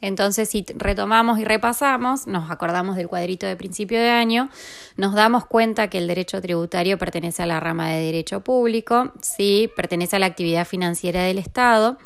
Entonces, si retomamos y repasamos, nos acordamos del cuadrito de principio de año, nos damos cuenta que el derecho tributario pertenece a la rama de derecho público, sí, pertenece a la actividad financiera del Estado,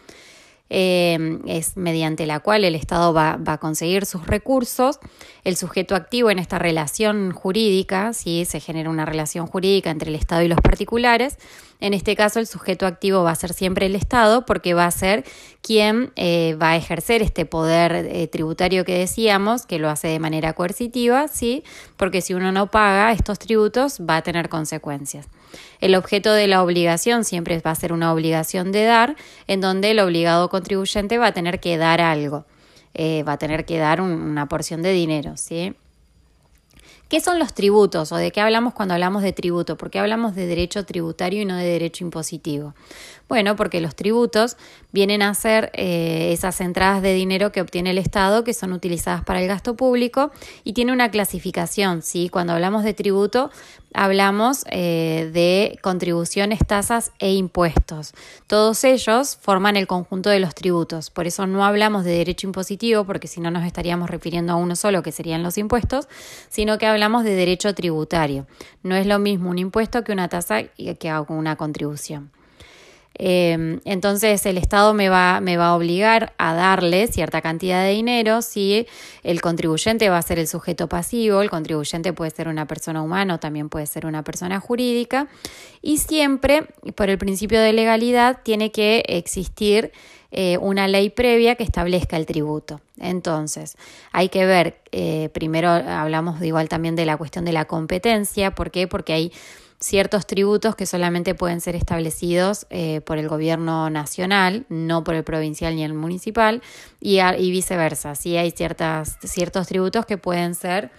eh, es mediante la cual el Estado va, a conseguir sus recursos. El sujeto activo en esta relación jurídica, si se genera una relación jurídica entre el Estado y los particulares, en este caso el sujeto activo va a ser siempre el Estado porque va a ser quien eh, va a ejercer este poder eh, tributario que decíamos, que lo hace de manera coercitiva, ¿sí? porque si uno no paga estos tributos va a tener consecuencias. El objeto de la obligación siempre va a ser una obligación de dar, en donde el obligado contribuyente va a tener que dar algo, eh, va a tener que dar una porción de dinero, ¿sí? ¿Qué son los tributos o de qué hablamos cuando hablamos de tributo? ¿Por qué hablamos de derecho tributario y no de derecho impositivo? Bueno, porque los tributos vienen a ser eh, esas entradas de dinero que obtiene el Estado que son utilizadas para el gasto público y tiene una clasificación, ¿sí? Cuando hablamos de tributo hablamos eh, de contribuciones, tasas e impuestos. Todos ellos forman el conjunto de los tributos. Por eso no hablamos de derecho impositivo, porque si no nos estaríamos refiriendo a uno solo, que serían los impuestos, sino que hablamos de derecho tributario. No es lo mismo un impuesto que una tasa que una contribución. Em, entonces el Estado me va, me va a obligar a darle cierta cantidad de dinero si el contribuyente va a ser el sujeto pasivo, el contribuyente puede ser una persona humana o también puede ser una persona jurídica y siempre por el principio de legalidad tiene que existir eh, una ley previa que establezca el tributo. Entonces, hay que ver, eh, primero hablamos igual también de la cuestión de la competencia, ¿por qué? Porque hay ciertos tributos que solamente pueden ser establecidos eh, por el gobierno nacional, no por el provincial ni el municipal, y, viceversa. Sí hay ciertas, ciertos tributos que pueden ser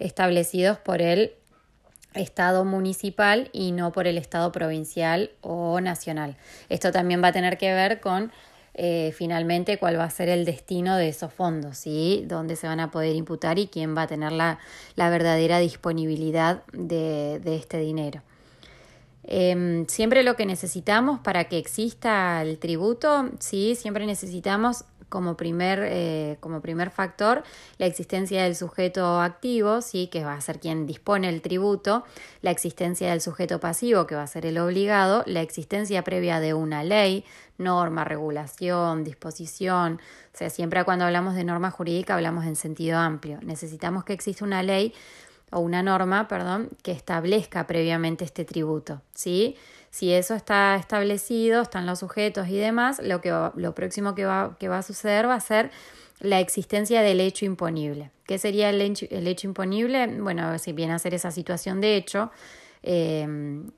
establecidos por el Estado municipal y no por el Estado provincial o nacional. Esto también va a tener que ver con eh, finalmente cuál va a ser el destino de esos fondos, ¿sí? dónde se van a poder imputar y quién va a tener la, verdadera disponibilidad de este dinero. Em, siempre lo que necesitamos para que exista el tributo, sí, siempre necesitamos como primer, eh, como primer factor la existencia del sujeto activo, sí, que va a ser quien dispone el tributo, la existencia del sujeto pasivo, que va a ser el obligado, la existencia previa de una ley, norma, regulación, disposición. O sea, siempre cuando hablamos de norma jurídica hablamos en sentido amplio. Necesitamos que exista una ley o una norma, perdón, que establezca previamente este tributo, ¿sí? Si eso está establecido, están los sujetos y demás, lo, que lo próximo que va, que va a suceder va a ser la existencia del hecho imponible. ¿Qué sería el hecho, el hecho imponible? Bueno, si viene a ser esa situación de hecho, eh,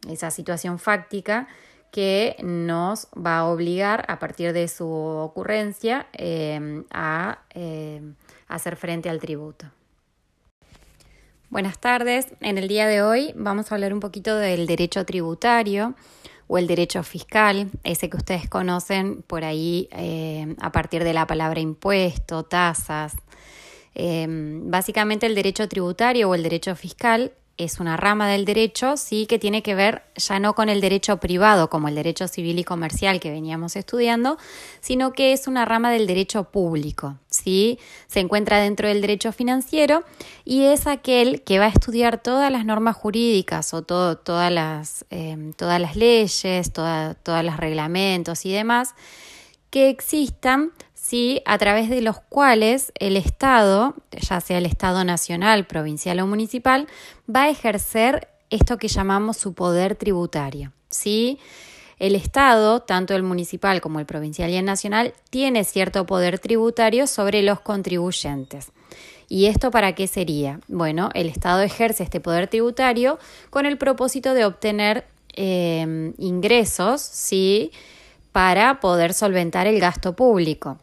esa situación fáctica que nos va a obligar a partir de su ocurrencia eh, a eh, hacer frente al tributo. Buenas tardes. En el día de hoy vamos a hablar un poquito del derecho tributario o el derecho fiscal, ese que ustedes conocen por ahí eh, a partir de la palabra impuesto, tasas. Eh, básicamente el derecho tributario o el derecho fiscal es una rama del derecho, sí, que tiene que ver ya no con el derecho privado, como el derecho civil y comercial que veníamos estudiando, sino que es una rama del derecho público, sí, se encuentra dentro del derecho financiero y es aquel que va a estudiar todas las normas jurídicas o todas, las, em, todas las leyes, todos los reglamentos y demás que existan ¿sí? a través de los cuales el Estado, ya sea el Estado nacional, provincial o municipal, va a ejercer esto que llamamos su poder tributario. ¿sí? El Estado, tanto el municipal como el provincial y el nacional, tiene cierto poder tributario sobre los contribuyentes. ¿Y esto para qué sería? Bueno, el Estado ejerce este poder tributario con el propósito de obtener eh, ingresos, ¿sí? Para poder solventar el gasto público.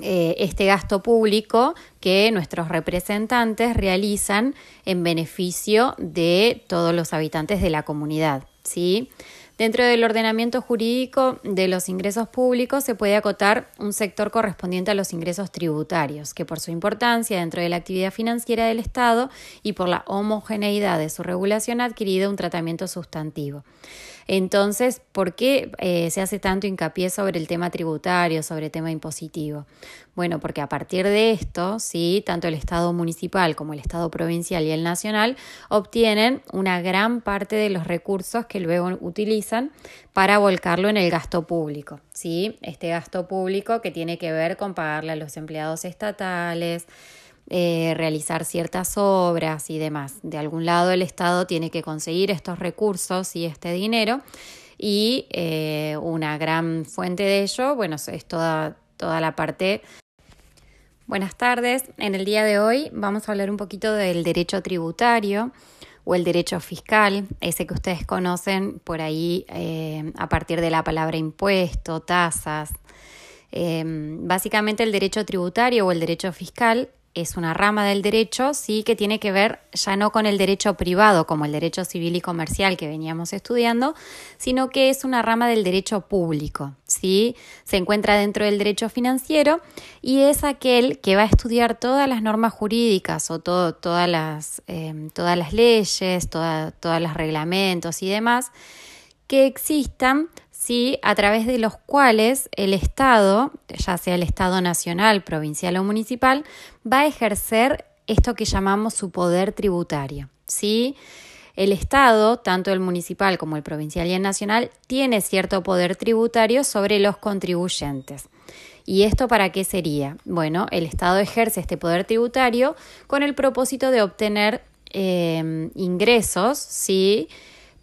Eh, este gasto público que nuestros representantes realizan en beneficio de todos los habitantes de la comunidad. ¿sí? Dentro del ordenamiento jurídico de los ingresos públicos se puede acotar un sector correspondiente a los ingresos tributarios, que por su importancia dentro de la actividad financiera del Estado y por la homogeneidad de su regulación ha adquirido un tratamiento sustantivo. Entonces, ¿por qué eh, se hace tanto hincapié sobre el tema tributario, sobre el tema impositivo? Bueno, porque a partir de esto, sí, tanto el Estado municipal como el Estado provincial y el nacional obtienen una gran parte de los recursos que luego utilizan para volcarlo en el gasto público, sí, este gasto público que tiene que ver con pagarle a los empleados estatales, eh, realizar ciertas obras y demás. De algún lado el Estado tiene que conseguir estos recursos y este dinero y eh, una gran fuente de ello, bueno, es toda, toda la parte... Buenas tardes, en el día de hoy vamos a hablar un poquito del derecho tributario o el derecho fiscal, ese que ustedes conocen por ahí eh, a partir de la palabra impuesto, tasas. básicamente el derecho tributario o el derecho fiscal es una rama del derecho, sí, que tiene que ver ya no con el derecho privado, como el derecho civil y comercial que veníamos estudiando, sino que es una rama del derecho público, sí. Se encuentra dentro del derecho financiero y es aquel que va a estudiar todas las normas jurídicas o todas, las, em, todas las leyes, todos los reglamentos y demás que existan ¿sí? a través de los cuales el Estado, ya sea el Estado nacional, provincial o municipal, va a ejercer esto que llamamos su poder tributario. ¿sí? El Estado, tanto el municipal como el provincial y el nacional, tiene cierto poder tributario sobre los contribuyentes. ¿Y esto para qué sería? Bueno, el Estado ejerce este poder tributario con el propósito de obtener eh, ingresos, ¿sí?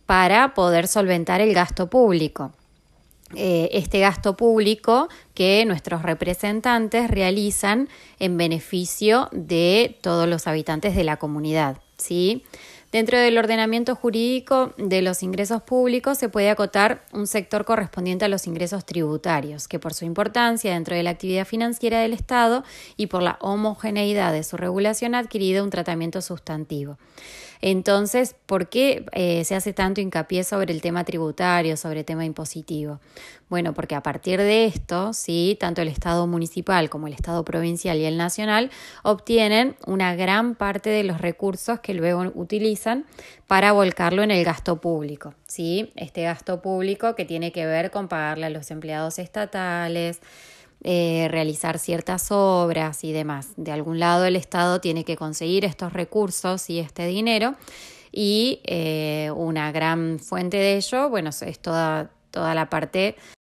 Para poder solventar el gasto público. Eh, este gasto público que nuestros representantes realizan en beneficio de todos los habitantes de la comunidad. ¿sí? Dentro del ordenamiento jurídico de los ingresos públicos se puede acotar un sector correspondiente a los ingresos tributarios, que por su importancia dentro de la actividad financiera del Estado y por la homogeneidad de su regulación ha adquirido un tratamiento sustantivo. Entonces, ¿por qué eh, se hace tanto hincapié sobre el tema tributario, sobre el tema impositivo? Bueno, porque a partir de esto, sí, tanto el Estado municipal como el Estado provincial y el nacional obtienen una gran parte de los recursos que luego utilizan para volcarlo en el gasto público, sí, este gasto público que tiene que ver con pagarle a los empleados estatales, eh, realizar ciertas obras y demás. De algún lado el Estado tiene que conseguir estos recursos y este dinero y eh, una gran fuente de ello, bueno, es toda, toda la parte